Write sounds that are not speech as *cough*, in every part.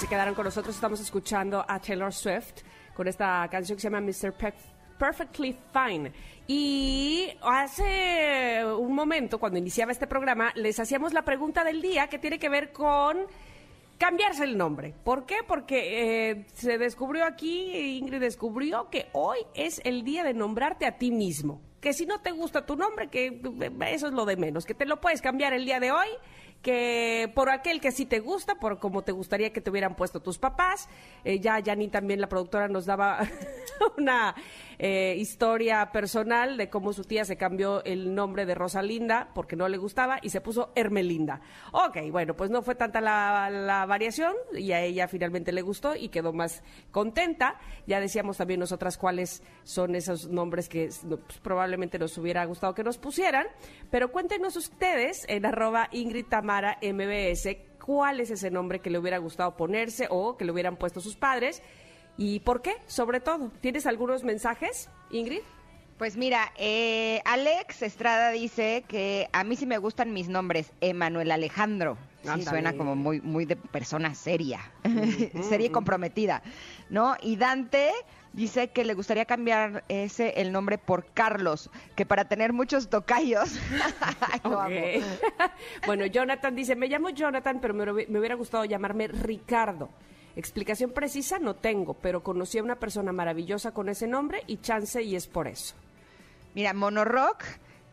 se quedaron con nosotros. Estamos escuchando a Taylor Swift con esta canción que se llama Mr. Perfectly Fine. Y hace un momento, cuando iniciaba este programa, les hacíamos la pregunta del día que tiene que ver con cambiarse el nombre. ¿Por qué? Porque eh, se descubrió aquí, Ingrid descubrió que hoy es el día de nombrarte a ti mismo. Que si no te gusta tu nombre, que eh, eso es lo de menos, que te lo puedes cambiar el día de hoy que por aquel que sí te gusta, por como te gustaría que te hubieran puesto tus papás. Eh, ya Janine también, la productora, nos daba *laughs* una eh, historia personal de cómo su tía se cambió el nombre de Rosalinda porque no le gustaba y se puso Hermelinda. Ok, bueno, pues no fue tanta la, variación y a ella finalmente le gustó y quedó más contenta. Ya decíamos también nosotras cuáles son esos nombres que pues, probablemente nos hubiera gustado que nos pusieran, pero cuéntenos ustedes en arroba Ingrid Tamara MBS cuál es ese nombre que le hubiera gustado ponerse o que le hubieran puesto sus padres ¿Y por qué? Sobre todo, ¿tienes algunos mensajes, Ingrid? Pues mira, eh, Alex Estrada dice que a mí sí me gustan mis nombres, Emanuel Alejandro. Sí, suena como muy, muy de persona seria, *laughs* seria y comprometida, ¿no? Y Dante dice que le gustaría cambiar ese el nombre por Carlos, que para tener muchos tocayos. *laughs* *laughs* bueno, Jonathan dice, me llamo Jonathan, pero me hubiera gustado llamarme Ricardo. Explicación precisa no tengo, pero conocí a una persona maravillosa con ese nombre y chance y es por eso. Mira, Monorock,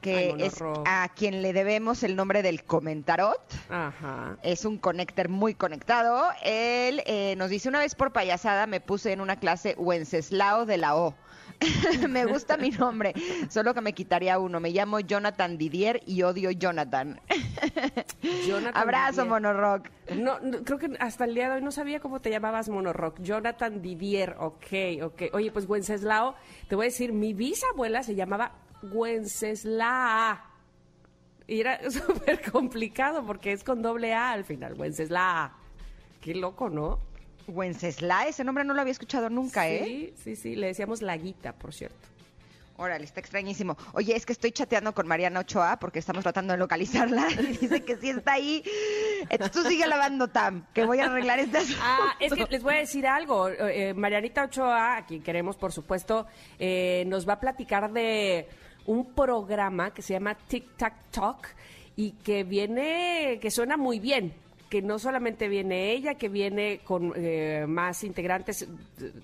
que es a quien le debemos el nombre del comentarot. Ajá. Es un conector muy conectado. Él eh, nos dice una vez por payasada me puse en una clase Wenceslao de la O. *laughs* me gusta mi nombre, solo que me quitaría uno. Me llamo Jonathan Didier y odio Jonathan. *laughs* Abrazo, Monorock. No, creo que hasta el día de hoy no sabía cómo te llamabas Monorock. Jonathan Didier, ok, ok. Oye, pues Wenceslao, te voy a decir, mi bisabuela se llamaba Wenceslao. Y era *laughs* súper complicado porque es con doble A al final, Wenceslao. Qué loco, ¿no? Wencesla, ese nombre no lo había escuchado nunca, ¿eh? Sí, sí, sí, le decíamos Laguita, por cierto. Órale, está extrañísimo. Oye, es que estoy chateando con Mariana Ochoa porque estamos tratando de localizarla *laughs* y dice que sí está ahí. Entonces tú sigue lavando, Tam, que voy a arreglar estas. *laughs* Ah, es que les voy a decir algo. Eh, Marianita Ochoa, a quien queremos, por supuesto, eh, nos va a platicar de un programa que se llama Tic Tac Talk y que viene, que suena muy bien que no solamente viene ella, que viene con eh, más integrantes eh,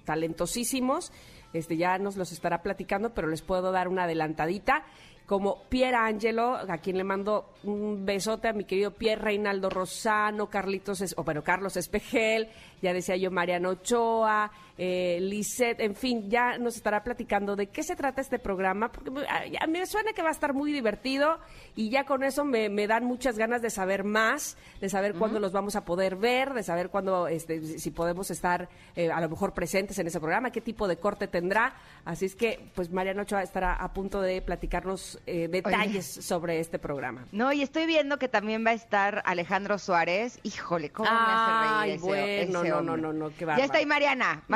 talentosísimos, este ya nos los estará platicando, pero les puedo dar una adelantadita. Como Pier Angelo, a quien le mando un besote a mi querido Pierre Reinaldo Rosano, Carlitos, o bueno, Carlos Espejel, ya decía yo Mariano Ochoa, eh, Lisette, en fin, ya nos estará platicando de qué se trata este programa, porque a, mí me suena que va a estar muy divertido y ya con eso me, dan muchas ganas de saber más, de saber cuándo los vamos a poder ver, de saber cuándo, este, si podemos estar eh, a lo mejor presentes en ese programa, qué tipo de corte tendrá. Así es que, pues Mariano Ochoa estará a punto de platicarnos eh, detalles sobre este programa. No, y estoy viendo que también va a estar Alejandro Suárez. Híjole, ¿cómo me hace reír ese, bueno, no, no, no, no, qué Ya está ahí Mariana.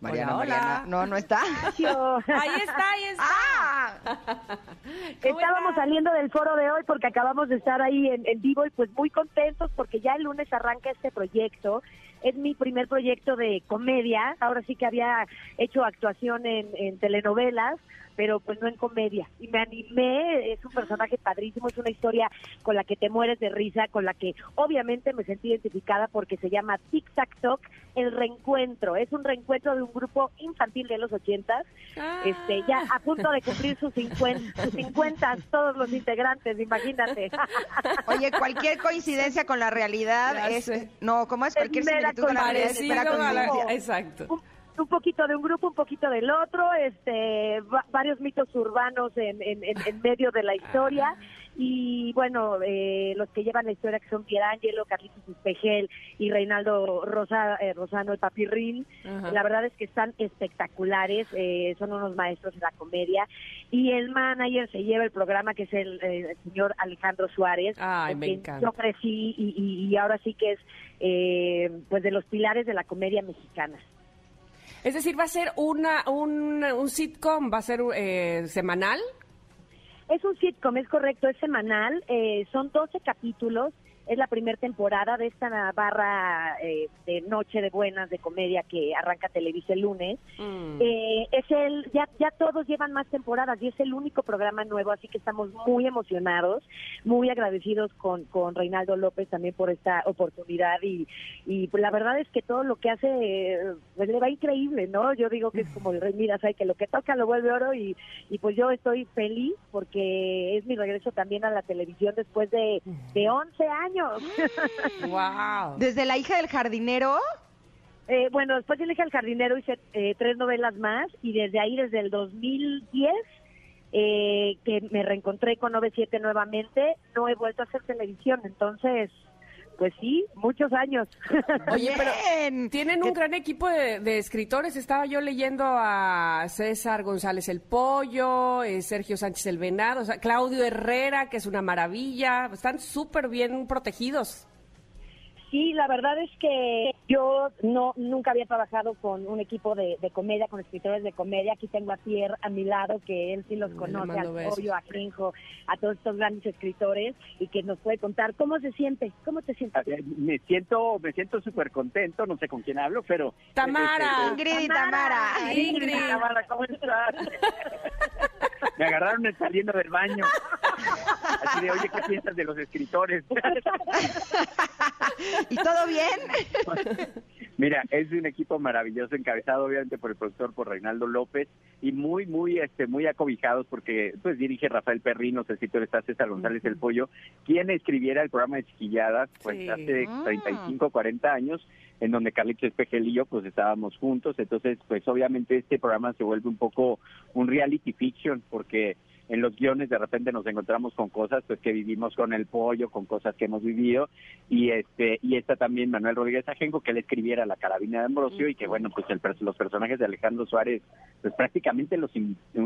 Mariana, Mariana. No, no está. ahí está, ahí está. Ah. Estábamos saliendo del foro de hoy porque acabamos de estar ahí en, vivo y pues muy contentos porque ya el lunes arranca este proyecto. Es mi primer proyecto de comedia. Ahora sí que había hecho actuación en telenovelas pero pues no en comedia. Y me animé, es un personaje padrísimo, es una historia con la que te mueres de risa, con la que obviamente me sentí identificada porque se llama Tic Tac Toc, el reencuentro. Es un reencuentro de un grupo infantil de los ochentas, este, ya a punto de cumplir sus 50, sus 50 todos los integrantes, imagínate. Oye, cualquier coincidencia con la realidad es, no, ¿cómo es? Cualquier la. Exacto un poquito de un grupo, un poquito del otro, este, varios mitos urbanos en, en, en, medio de la historia y bueno, eh, los que llevan la historia que son Pierangelo, Carlitos Espejel y Reinaldo Rosa, eh, Rosano el Papirrín, la verdad es que están espectaculares, eh, son unos maestros de la comedia y el manager se lleva el programa que es el, señor Alejandro Suárez, Ay, me encanta. yo crecí y, y, ahora sí que es pues de los pilares de la comedia mexicana. Es decir, va a ser una, un, un sitcom, va a ser semanal. Es un sitcom, es correcto, es semanal, eh, son 12 capítulos es la primera temporada de esta barra eh, de Noche de Buenas de comedia que arranca Televisa el lunes. Mm. Eh, es el, ya, ya todos llevan más temporadas y es el único programa nuevo, así que estamos muy emocionados, muy agradecidos con, con Reinaldo López también por esta oportunidad y, y la verdad es que todo lo que hace pues, le va increíble, ¿no? Yo digo que es como el rey Midas, que lo que toca lo vuelve oro y, y pues yo estoy feliz porque es mi regreso también a la televisión después de, de 11 años wow. ¿Desde la hija del jardinero? Eh, bueno, después de la hija del jardinero hice eh, tres novelas más y desde ahí, desde el 2010, eh, que me reencontré con 97 nuevamente, no he vuelto a hacer televisión. Entonces, pues sí, muchos años. *laughs* Oye, pero tienen un gran equipo de, escritores. Estaba yo leyendo a César González el Pollo, eh, Sergio Sánchez el Venado, Claudio Herrera, que es una maravilla. Están súper bien protegidos. Sí, la verdad es que yo no nunca había trabajado con un equipo de, comedia, con escritores de comedia. Aquí tengo a Pierre a mi lado, que él sí los conoce, a Pollo, a Crinjo, a todos estos grandes escritores y que nos puede contar cómo se siente, cómo te sientes. Me siento, me siento súper contento, no sé con quién hablo, pero Tamara, Ingrid Tamara, Ingrid, Tamara, ¿cómo estás? *laughs* me agarraron saliendo del baño. *laughs* Así de, oye, ¿qué piensas de los escritores? *laughs* ¿Y todo bien? *laughs* Mira, es un equipo maravilloso, encabezado obviamente por el productor, por Reinaldo López, y muy, muy, este, muy acobijados porque pues dirige Rafael Perrino, el escritor está César González El Pollo, quien escribiera el programa de Chiquilladas, pues hace 35, 40 ah. años, en donde Carlitos Espejel y yo pues estábamos juntos, entonces pues obviamente este programa se vuelve un poco un reality fiction porque en los guiones de repente nos encontramos con cosas pues que vivimos con el pollo, con cosas que hemos vivido y este y está también Manuel Rodríguez Ajenco que él escribiera La carabina de Ambrosio y que bueno, pues el, los personajes de Alejandro Suárez pues prácticamente los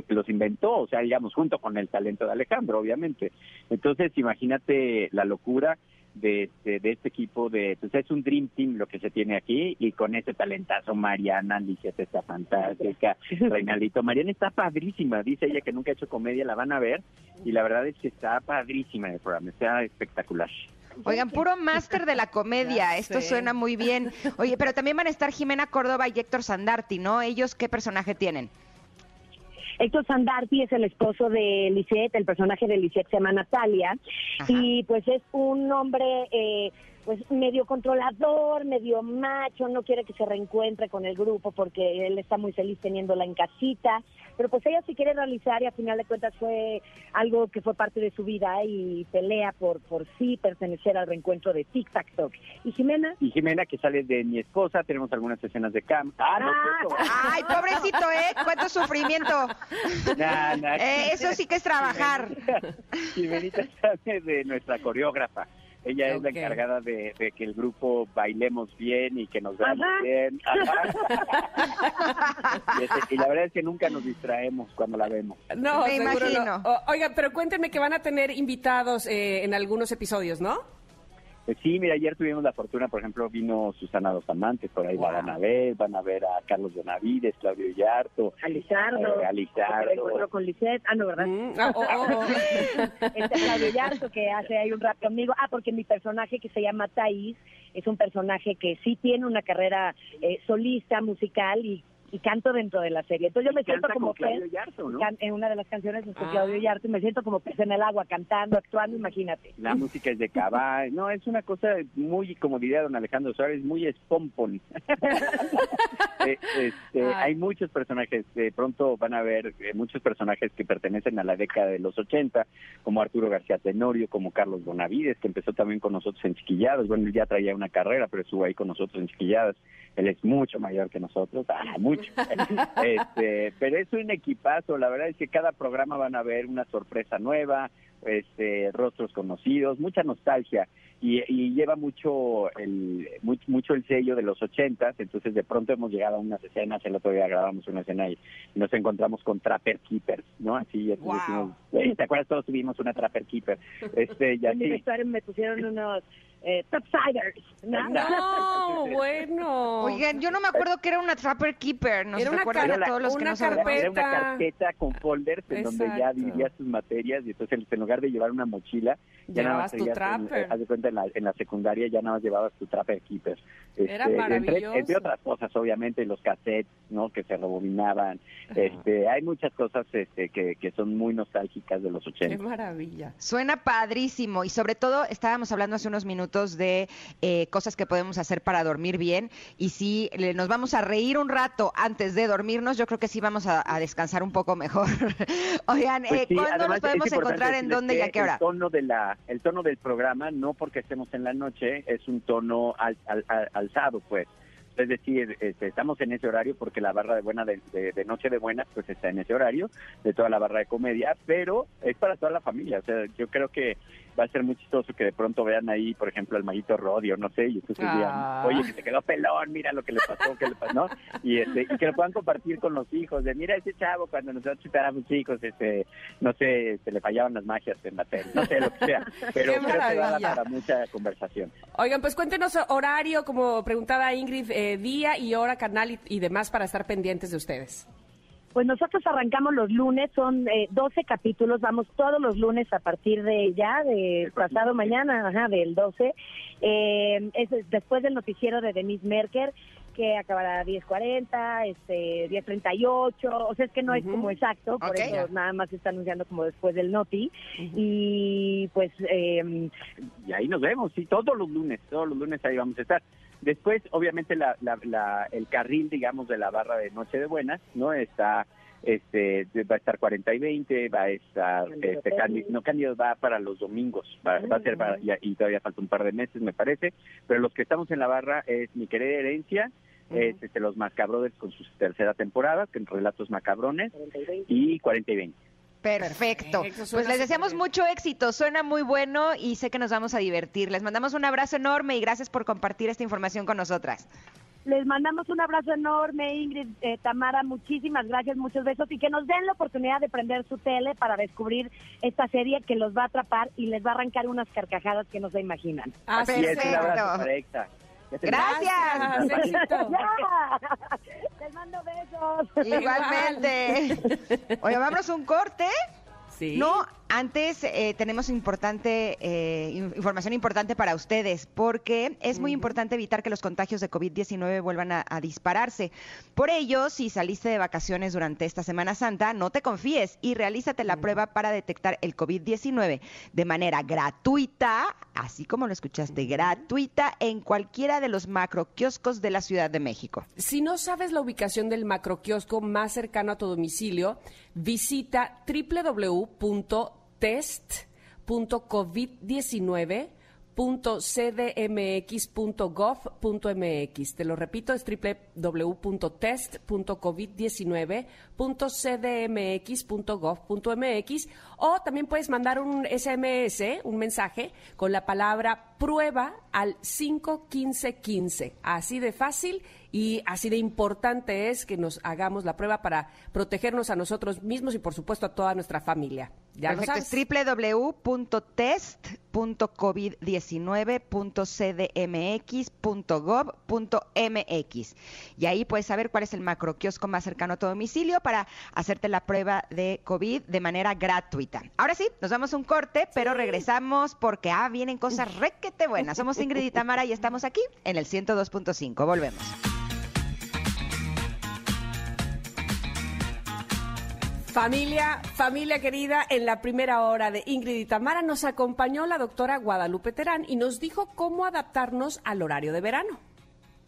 los inventó, o sea, digamos junto con el talento de Alejandro, obviamente. Entonces, imagínate la locura de, de, este equipo de pues es un dream team lo que se tiene aquí y con ese talentazo Mariana Alicia está fantástica Reinaldito Mariana está padrísima dice ella que nunca ha hecho comedia la van a ver y la verdad es que está padrísima el programa está espectacular Oigan, puro máster de la *laughs* comedia, esto suena muy bien. Oye, pero también van a estar Jimena Córdoba y Héctor Sandarti, ¿no? ¿Ellos qué personaje tienen? Héctor Sandarti es el esposo de Lisette, el personaje de Lisette se llama Natalia, y pues es un hombre eh, pues medio controlador, medio macho, no quiere que se reencuentre con el grupo porque él está muy feliz teniéndola en casita, pero pues ella sí quiere realizar y a final de cuentas fue algo que fue parte de su vida y pelea por por sí pertenecer al reencuentro de Tic Tac Toc. ¿Y Jimena? Y Jimena que sale de mi esposa, tenemos algunas escenas de cam. Ah, Ay, pobrecito, ¿eh? Cuánto sufrimiento. Eh, eso sí que es trabajar. Jimenita *laughs* sale de nuestra coreógrafa. Ella es la encargada de, que el grupo bailemos bien y que nos veamos bien. *laughs* y, la verdad es que nunca nos distraemos cuando la vemos. No, Me imagino. oiga, pero cuéntenme que van a tener invitados eh, en algunos episodios, ¿no? Pues sí, mira, ayer tuvimos la fortuna, por ejemplo, vino Susana Dos Amantes, por ahí van a ver, van a ver a Carlos Benavides, Claudio Yarto. A Lizardo. Eh, a Lizardo. con Lisette. Ah, no, ¿verdad? Mm, *laughs* ah, oh, oh, oh. este Claudio Yarto, que hace ahí un rap conmigo. Ah, porque mi personaje que se llama Thais es un personaje que sí tiene una carrera eh, solista, musical y y canto dentro de la serie. Entonces yo me siento como pez en una de las canciones de Claudio ah. Yarto y me siento como pez en el agua cantando, actuando, imagínate. La *laughs* música es de caballo, no, es una cosa muy, como diría don Alejandro Suárez, muy espompon. *laughs* Eh, este, hay muchos personajes, de pronto van a ver eh, muchos personajes que pertenecen a la década de los 80, como Arturo García Tenorio, como Carlos Bonavides, que empezó también con nosotros en Chiquilladas, bueno, él ya traía una carrera, pero estuvo ahí con nosotros en Chiquilladas, él es mucho mayor que nosotros, ah, mucho. *laughs* este, pero es un equipazo, la verdad es que cada programa van a ver una sorpresa nueva, este, rostros conocidos, mucha nostalgia y, lleva mucho el mucho el sello de los ochentas, entonces de pronto hemos llegado a unas escenas, el otro día grabamos una escena y, nos encontramos con Trapper Keepers, ¿no? Así, wow. ¿te acuerdas? Todos tuvimos una Trapper Keeper. *laughs* Este, ya en mi vestuario me pusieron unos eh, Topsiders. ¿no? no, *laughs* bueno. Oigan, yo no me acuerdo que era una Trapper Keeper. ¿no? era una, a todos los que no carpeta. Era una carpeta con folders en donde ya dividías tus materias y entonces en lugar de llevar una mochila, ya nada más tu trapper. haz de cuenta en la, en la, secundaria ya nada más llevabas tu Trapper Keeper. era este, maravilloso. Entre, otras cosas, obviamente, los cassettes, ¿no? Que se rebobinaban. Este, hay muchas cosas este, que, que son muy nostálgicas de los 80. Qué maravilla. Suena padrísimo y sobre todo estábamos hablando hace unos minutos de eh, cosas que podemos hacer para dormir bien. Y si nos vamos a reír un rato antes de dormirnos, yo creo que sí vamos a, descansar un poco mejor. *laughs* Oigan, pues eh, ¿cuándo nos podemos encontrar? ¿En dónde y a qué hora? El tono, de la, el tono del programa, no porque estemos en la noche, es un tono al, alzado, pues. Es decir, este, estamos en ese horario porque la barra de buena de, de, Noche de Buena pues está en ese horario, de toda la barra de comedia, pero es para toda la familia. O sea, yo creo que va a ser muy chistoso que de pronto vean ahí, por ejemplo, al maguito Rodio, no sé, y entonces digan, ah. oye, que se quedó pelón, mira lo que le pasó, que le pasó, ¿no? Y, este, y que lo puedan compartir con los hijos, de mira ese chavo cuando nosotros éramos chicos, este, no sé, se le fallaban las magias en la tele, no sé, lo que sea, *laughs* pero creo que va a dar para mucha conversación. Oigan, pues cuéntenos horario, como preguntaba Ingrid, eh, día y hora, canal y demás para estar pendientes de ustedes. Pues nosotros arrancamos los lunes, son eh, 12 capítulos, vamos todos los lunes a partir de ya, de pasado mañana, ajá, del 12. Eh, es después del noticiero de Denise Merker, que acabará a 10.40, este, 10.38, o sea, es que no es como exacto, por eso nada más se está anunciando como después del noti. Y pues... Eh, y ahí nos vemos, sí, todos los lunes, todos los lunes ahí vamos a estar. Después, obviamente, la, la, el carril, digamos, de la barra de Noche de Buenas, ¿no? Está, este, va a estar 40 y 20, va a estar, este, no, Cándido va para los domingos, va, a ser para, y, todavía falta un par de meses, me parece, pero los que estamos en la barra es Mi Querida Herencia, es este, Los Macabrones con su tercera temporada, que en Relatos Macabrones, y 40 y 20. Perfecto. Pues les deseamos mucho éxito, suena muy bueno y sé que nos vamos a divertir. Les mandamos un abrazo enorme y gracias por compartir esta información con nosotras. Les mandamos un abrazo enorme, Ingrid, eh, Tamara, muchísimas gracias, muchos besos y que nos den la oportunidad de prender su tele para descubrir esta serie que los va a atrapar y les va a arrancar unas carcajadas que no se imaginan. Ah, perfecto. Gracias. Les *laughs* mando besos. Igualmente. Oye, vamos un corte. Sí. No, antes eh, tenemos importante eh, información importante para ustedes, porque es muy importante evitar que los contagios de COVID-19 vuelvan a, dispararse. Por ello, si saliste de vacaciones durante esta Semana Santa, no te confíes y realízate la prueba para detectar el COVID-19 de manera gratuita, así como lo escuchaste, gratuita en cualquiera de los macroquioscos de la Ciudad de México. Si no sabes la ubicación del macroquiosco más cercano a tu domicilio, visita www test.covid19.cdmx.gov.mx. Te lo repito, es www.test.covid19.cdmx.gov.mx o también puedes mandar un SMS, un mensaje con la palabra prueba al 51515. Así de fácil y así de importante es que nos hagamos la prueba para protegernos a nosotros mismos y por supuesto a toda nuestra familia. Ya Perfecto, es www.test.covid19.cdmx.gov.mx y ahí puedes saber cuál es el macroquiosco más cercano a tu domicilio para hacerte la prueba de COVID de manera gratuita. Ahora sí, nos vamos a un corte, pero regresamos porque ah, vienen cosas requete buenas. Somos Ingrid y Tamara y estamos aquí en el 102.5. Volvemos. Familia, familia querida, en la primera hora de Ingrid y Tamara nos acompañó la doctora Guadalupe Terán y nos dijo cómo adaptarnos al horario de verano.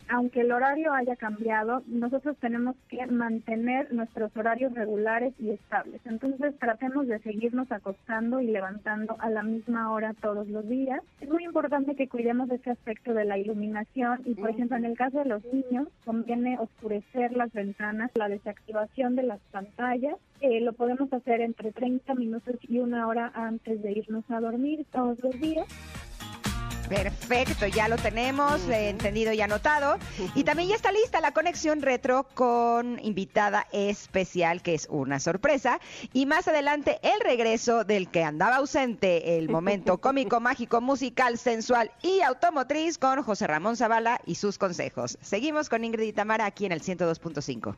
Aunque el horario haya cambiado, nosotros tenemos que mantener nuestros horarios regulares y estables. Entonces tratemos de seguirnos acostando y levantando a la misma hora todos los días. Es muy importante que cuidemos ese aspecto de la iluminación y, por ejemplo, en el caso de los niños, conviene oscurecer las ventanas, la desactivación de las pantallas. Eh, lo podemos hacer entre 30 minutos y una hora antes de irnos a dormir todos los días. Perfecto, ya lo tenemos entendido y anotado. Y también ya está lista la conexión retro con invitada especial, que es una sorpresa. Y más adelante el regreso del que andaba ausente, el momento *laughs* cómico, mágico, musical, sensual y automotriz con José Ramón Zavala y sus consejos. Seguimos con Ingrid y Tamara aquí en el 102.5.